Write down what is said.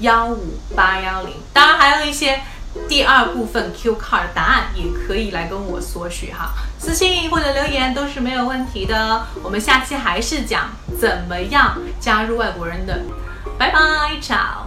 幺五八幺零，当然还有一些第二部分 Q c a R d 答案，也可以来跟我索取哈，私信或者留言都是没有问题的。我们下期还是讲怎么样加入外国人的，拜拜，i a o